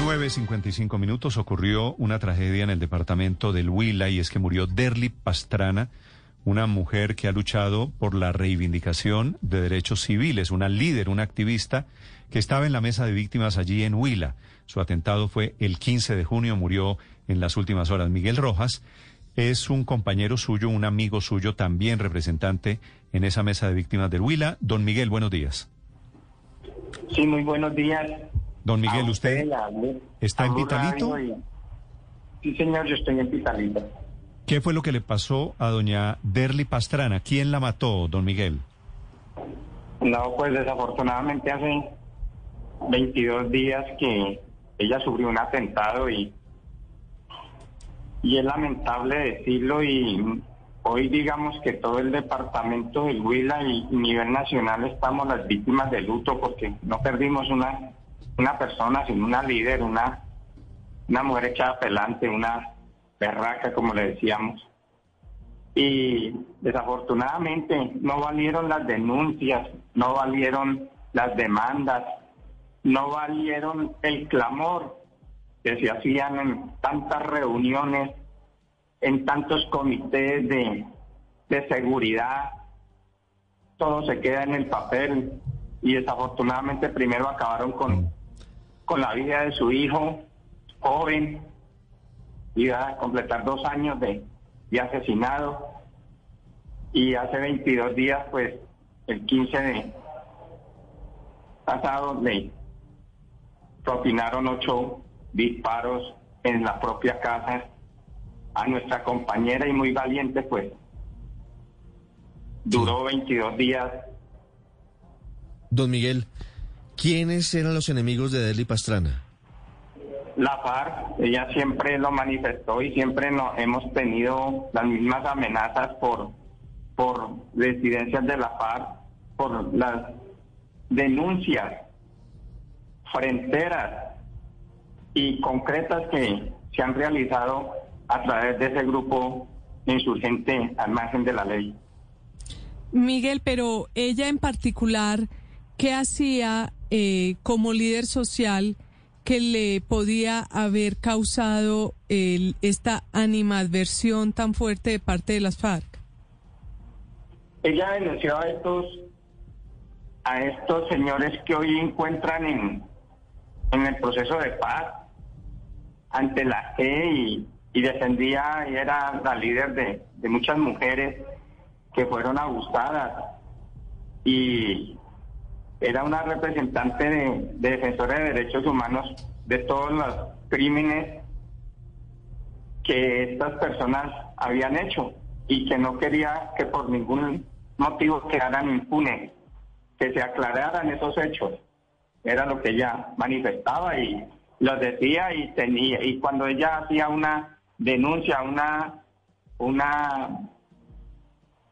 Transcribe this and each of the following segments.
9.55 minutos ocurrió una tragedia en el departamento del Huila y es que murió Derly Pastrana, una mujer que ha luchado por la reivindicación de derechos civiles, una líder, una activista que estaba en la mesa de víctimas allí en Huila. Su atentado fue el 15 de junio, murió en las últimas horas. Miguel Rojas es un compañero suyo, un amigo suyo, también representante en esa mesa de víctimas del Huila. Don Miguel, buenos días. Sí, muy buenos días. Don Miguel, A ¿usted está en y- Sí, señor, yo estoy en Pitalito. ¿Qué fue lo que le pasó a doña Derly Pastrana? ¿Quién la mató, don Miguel? No, pues desafortunadamente hace 22 días que ella sufrió un atentado y, y es lamentable decirlo y hoy digamos que todo el departamento del Huila y y nivel nacional estamos las víctimas de luto porque no perdimos una, una persona, sino una líder, una, una mujer echada pelante, una berraca, como le decíamos. Y desafortunadamente no valieron las denuncias, no valieron las demandas, no valieron el clamor que se hacían en tantas reuniones, en tantos comités de, de seguridad. Todo se queda en el papel y desafortunadamente primero acabaron con, con la vida de su hijo, joven, iba a completar dos años de, de asesinado. Y hace 22 días, pues el 15 de pasado le propinaron ocho disparos en la propia casa a nuestra compañera y muy valiente, pues. Duró 22 días. Don Miguel, ¿quiénes eran los enemigos de Derly Pastrana? La FARC, ella siempre lo manifestó y siempre no, hemos tenido las mismas amenazas por, por residencias de la FARC, por las denuncias fronteras y concretas que se han realizado a través de ese grupo insurgente al margen de la ley. Miguel, pero ella en particular, ¿qué hacía eh, como líder social que le podía haber causado el- esta animadversión tan fuerte de parte de las FARC? Ella denunció a estos a estos señores que hoy encuentran en, el proceso de paz ante la y, y defendía y era la líder de, de muchas mujeres que fueron abusadas y era una representante de, de defensores de derechos humanos de todos los crímenes que estas personas habían hecho y que no quería que por ningún motivo quedaran impunes, que se aclararan esos hechos. Era lo que ella manifestaba y lo decía y tenía y cuando ella hacía una denuncia, una una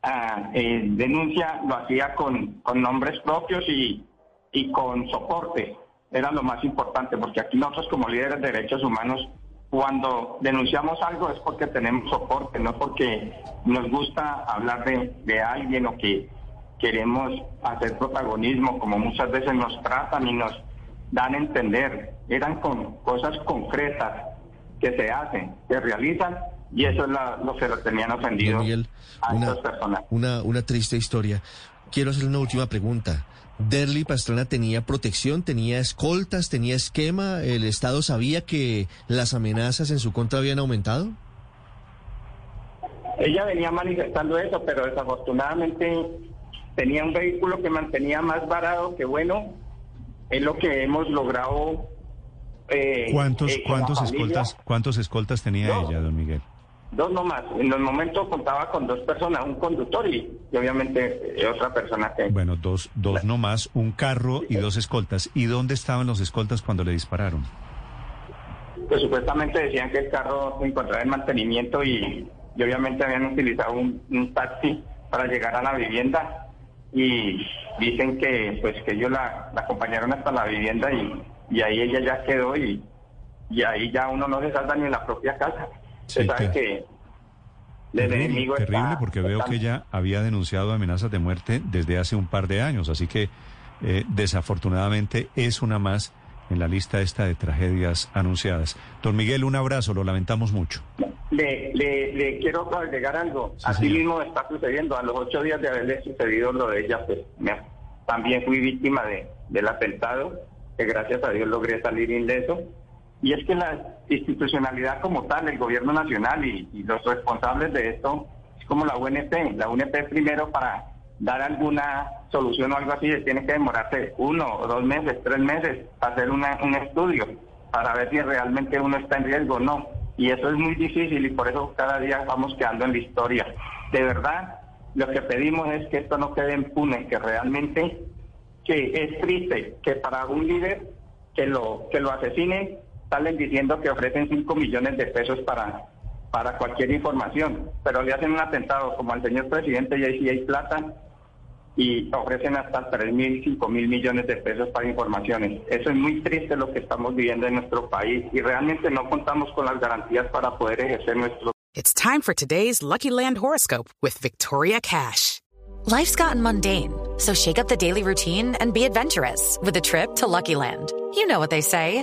ah, eh, denuncia lo hacía con, con nombres propios y, y con soporte. Era lo más importante, porque aquí nosotros como líderes de derechos humanos, cuando denunciamos algo es porque tenemos soporte, no porque nos gusta hablar de, de alguien o que queremos hacer protagonismo, como muchas veces nos tratan y nos dan a entender. Eran con cosas concretas que se hacen, que realizan, y eso es la- lo que lo tenían ofendido Don Miguel, a una, estas personas. una, una triste historia. Quiero hacer una última pregunta. ¿Derly Pastrana tenía protección, tenía escoltas, tenía esquema? ¿El Estado sabía que las amenazas en su contra habían aumentado? Ella venía manifestando eso, pero desafortunadamente tenía un vehículo que mantenía más varado que bueno. Es lo que hemos logrado. eh, ¿Cuántos, eh, cuántos escoltas, cuántos escoltas tenía No. ella, don Miguel? Dos nomás. En los momentos contaba con dos personas, un conductor y, y obviamente eh, otra persona que... Bueno, dos, dos no más, un carro y dos escoltas. ¿Y dónde estaban los escoltas cuando le dispararon? Pues supuestamente decían que el carro se encontraba en mantenimiento y, y obviamente habían utilizado un, un taxi para llegar a la vivienda y dicen que pues que ellos la, la acompañaron hasta la vivienda y, y ahí ella ya quedó y, y ahí ya uno no se salva ni en la propia casa. Sí, sabe claro. que el Terrible, enemigo terrible está- porque veo está- que ella había denunciado amenazas de muerte desde hace un par de años, así que eh, desafortunadamente es una más en la lista esta de tragedias anunciadas. Don Miguel, un abrazo, lo lamentamos mucho. Le, le, le quiero agregar algo. Sí, Así señor. mismo está sucediendo. A los ocho días de haberle sucedido lo de ella, pues me- también fui víctima de, del atentado, que gracias a Dios logré salir ileso. Y es que la institucionalidad como tal, el gobierno nacional y, los responsables de esto, es como la UNP. La UNP primero para dar alguna solución o algo así, tiene que demorarse uno dos meses, tres meses, para hacer una- un estudio, para ver si realmente uno está en riesgo o no. Y eso es muy difícil y por eso cada día vamos quedando en la historia. De verdad, lo que pedimos es que esto no quede impune, que realmente, que es triste que para un líder que lo, que lo asesinen, salen diciendo que ofrecen 5 millones de pesos para, para cualquier información, pero le hacen un atentado como al señor presidente y ahí sí hay plata y ofrecen hasta 3 mil, 5 mil millones de pesos para informaciones. Eso es muy triste lo que estamos viviendo en nuestro país y realmente no contamos con las garantías para poder ejercer nuestro It's time for today's Lucky Land horoscope with Victoria Cash. Life's gotten mundane, so shake up the daily routine and be adventurous with a trip to Lucky Land. You know what they say.